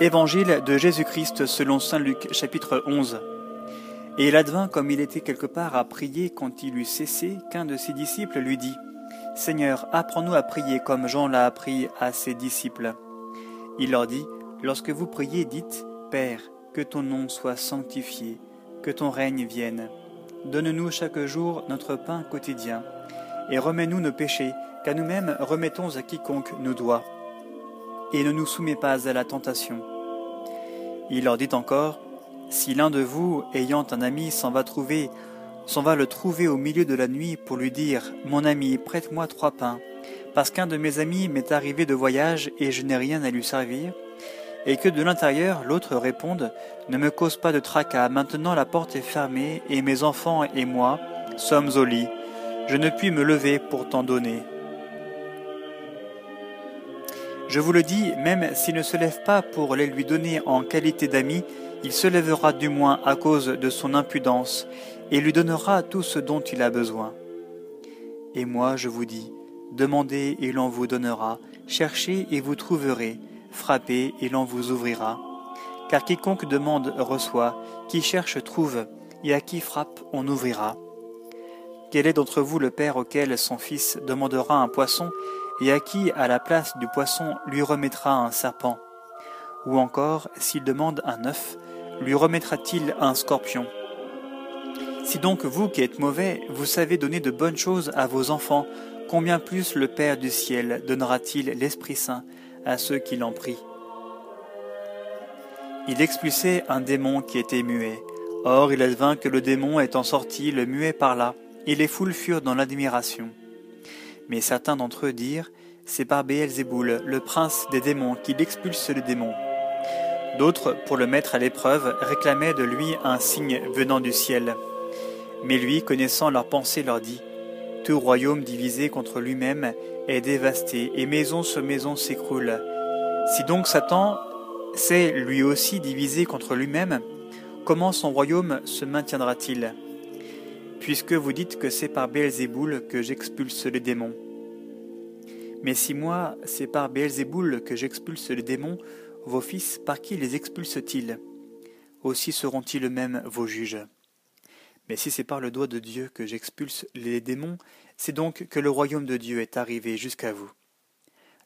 Évangile de Jésus-Christ selon Saint Luc chapitre 11. Et il advint comme il était quelque part à prier quand il eut cessé qu'un de ses disciples lui dit Seigneur, apprends-nous à prier comme Jean l'a appris à ses disciples. Il leur dit Lorsque vous priez, dites Père, que ton nom soit sanctifié, que ton règne vienne. Donne-nous chaque jour notre pain quotidien, et remets-nous nos péchés, qu'à nous-mêmes remettons à quiconque nous doit et ne nous soumets pas à la tentation. Il leur dit encore, Si l'un de vous, ayant un ami, s'en va trouver, s'en va le trouver au milieu de la nuit pour lui dire, Mon ami, prête-moi trois pains, parce qu'un de mes amis m'est arrivé de voyage et je n'ai rien à lui servir, et que de l'intérieur l'autre réponde, Ne me cause pas de tracas, maintenant la porte est fermée, et mes enfants et moi sommes au lit, je ne puis me lever pour t'en donner. Je vous le dis, même s'il ne se lève pas pour les lui donner en qualité d'ami, il se lèvera du moins à cause de son impudence, et lui donnera tout ce dont il a besoin. Et moi, je vous dis, demandez et l'on vous donnera, cherchez et vous trouverez, frappez et l'on vous ouvrira. Car quiconque demande reçoit, qui cherche trouve, et à qui frappe on ouvrira. Quel est d'entre vous le Père auquel son Fils demandera un poisson, et à qui, à la place du poisson, lui remettra un serpent Ou encore, s'il demande un œuf, lui remettra-t-il un scorpion Si donc vous qui êtes mauvais, vous savez donner de bonnes choses à vos enfants, combien plus le Père du ciel donnera-t-il l'Esprit Saint à ceux qui l'en prient? Il expulsait un démon qui était muet. Or il advint que le démon étant sorti, le muet parla, et les foules furent dans l'admiration. Mais certains d'entre eux dirent C'est par Béelzéboul, le prince des démons, qu'il expulse les démons. D'autres, pour le mettre à l'épreuve, réclamaient de lui un signe venant du ciel. Mais lui, connaissant leurs pensées, leur dit Tout royaume divisé contre lui-même est dévasté, et maison sur maison s'écroule. Si donc Satan s'est lui aussi divisé contre lui-même, comment son royaume se maintiendra-t-il? Puisque vous dites que c'est par Béelzéboul que j'expulse les démons. Mais si moi, c'est par Béelzéboul que j'expulse les démons, vos fils, par qui les expulsent-ils? Aussi seront-ils eux-mêmes vos juges. Mais si c'est par le doigt de Dieu que j'expulse les démons, c'est donc que le royaume de Dieu est arrivé jusqu'à vous.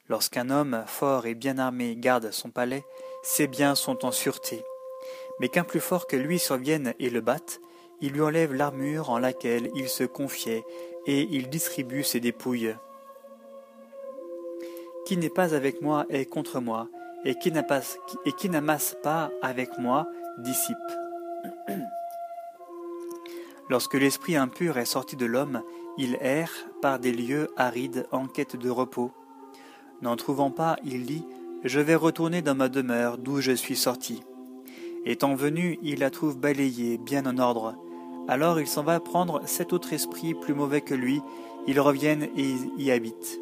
Lorsqu'un homme fort et bien armé garde son palais, ses biens sont en sûreté. Mais qu'un plus fort que lui survienne et le batte, il lui enlève l'armure en laquelle il se confiait, et il distribue ses dépouilles. Qui n'est pas avec moi est contre moi, et qui n'amasse pas avec moi dissipe. Lorsque l'esprit impur est sorti de l'homme, il erre par des lieux arides en quête de repos. N'en trouvant pas, il dit Je vais retourner dans ma demeure d'où je suis sorti. Étant venu, il la trouve balayée, bien en ordre. Alors il s'en va prendre sept autres esprits plus mauvais que lui, ils reviennent et y habitent.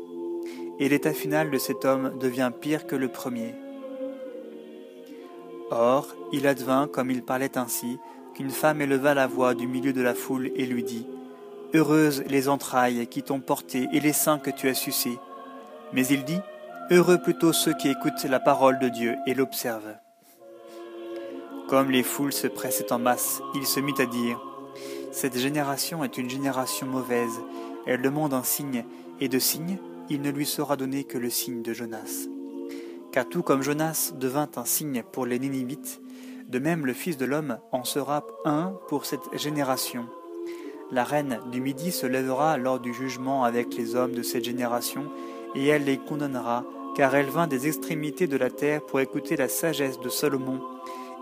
Et l'état final de cet homme devient pire que le premier. Or, il advint, comme il parlait ainsi, qu'une femme éleva la voix du milieu de la foule et lui dit Heureuses les entrailles qui t'ont porté et les seins que tu as sucés. Mais il dit Heureux plutôt ceux qui écoutent la parole de Dieu et l'observent. Comme les foules se pressaient en masse, il se mit à dire cette génération est une génération mauvaise, elle demande un signe, et de signe, il ne lui sera donné que le signe de Jonas. Car tout comme Jonas devint un signe pour les Ninivites, de même le Fils de l'homme en sera un pour cette génération. La reine du Midi se lèvera lors du jugement avec les hommes de cette génération, et elle les condamnera, car elle vint des extrémités de la terre pour écouter la sagesse de Salomon,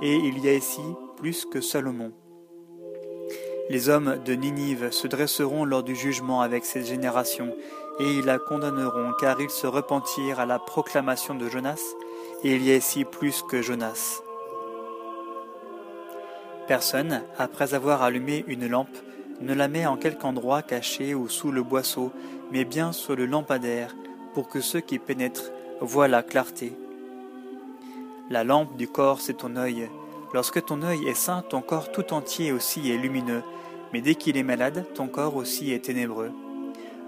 et il y a ici plus que Salomon. Les hommes de Ninive se dresseront lors du jugement avec cette génération, et ils la condamneront, car ils se repentirent à la proclamation de Jonas, et il y a ici plus que Jonas. Personne, après avoir allumé une lampe, ne la met en quelque endroit caché ou sous le boisseau, mais bien sur le lampadaire, pour que ceux qui pénètrent voient la clarté. La lampe du corps, c'est ton œil. Lorsque ton œil est sain, ton corps tout entier aussi est lumineux, mais dès qu'il est malade, ton corps aussi est ténébreux.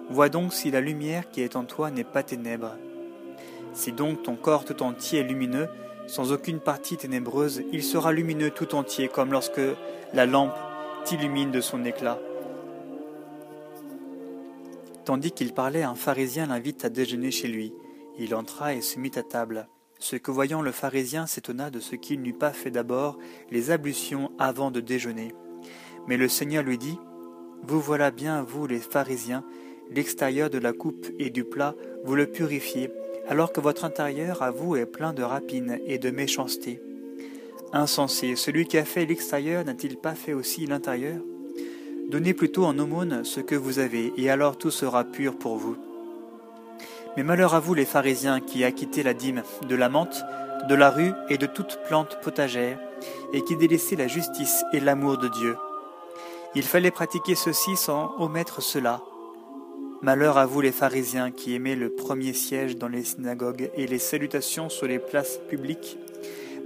Vois donc si la lumière qui est en toi n'est pas ténèbre. Si donc ton corps tout entier est lumineux, sans aucune partie ténébreuse, il sera lumineux tout entier, comme lorsque la lampe t'illumine de son éclat. Tandis qu'il parlait, un pharisien l'invite à déjeuner chez lui. Il entra et se mit à table. Ce que voyant le pharisien s'étonna de ce qu'il n'eût pas fait d'abord les ablutions avant de déjeuner. Mais le Seigneur lui dit, Vous voilà bien, vous les pharisiens, l'extérieur de la coupe et du plat, vous le purifiez, alors que votre intérieur à vous est plein de rapines et de méchanceté. Insensé, celui qui a fait l'extérieur n'a-t-il pas fait aussi l'intérieur? Donnez plutôt en aumône ce que vous avez, et alors tout sera pur pour vous. Mais malheur à vous les pharisiens qui acquittez la dîme de la menthe, de la rue et de toute plante potagère, et qui délaissez la justice et l'amour de Dieu. Il fallait pratiquer ceci sans omettre cela, Malheur à vous les pharisiens qui aimez le premier siège dans les synagogues et les salutations sur les places publiques.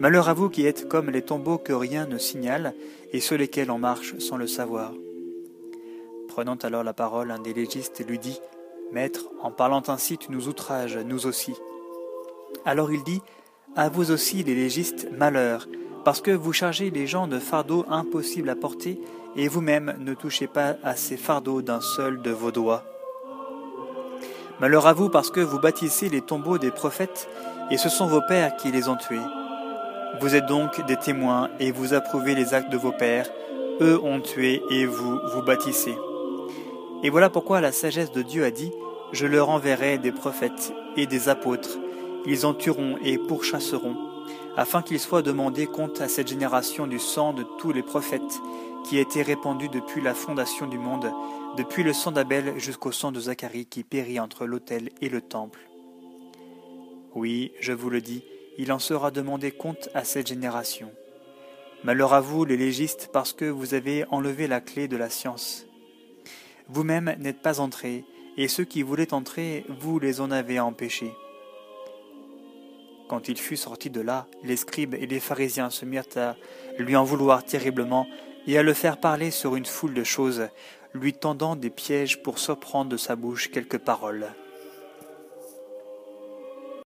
Malheur à vous qui êtes comme les tombeaux que rien ne signale et sur lesquels on marche sans le savoir. Prenant alors la parole, un des légistes lui dit Maître, en parlant ainsi, tu nous outrages, nous aussi. Alors il dit À vous aussi, les légistes, malheur, parce que vous chargez les gens de fardeaux impossibles à porter, et vous-même ne touchez pas à ces fardeaux d'un seul de vos doigts. Malheur à vous parce que vous bâtissez les tombeaux des prophètes, et ce sont vos pères qui les ont tués. Vous êtes donc des témoins, et vous approuvez les actes de vos pères. Eux ont tué, et vous vous bâtissez. Et voilà pourquoi la sagesse de Dieu a dit, Je leur enverrai des prophètes et des apôtres. Ils en tueront et pourchasseront, afin qu'il soit demandé compte à cette génération du sang de tous les prophètes qui a été répandu depuis la fondation du monde, depuis le sang d'Abel jusqu'au sang de Zacharie qui périt entre l'autel et le temple. Oui, je vous le dis, il en sera demandé compte à cette génération. Malheur à vous, les légistes, parce que vous avez enlevé la clé de la science. Vous-même n'êtes pas entrés, et ceux qui voulaient entrer, vous les en avez empêchés. Quand il fut sorti de là, les scribes et les pharisiens se mirent à lui en vouloir terriblement et à le faire parler sur une foule de choses, lui tendant des pièges pour surprendre de sa bouche quelques paroles.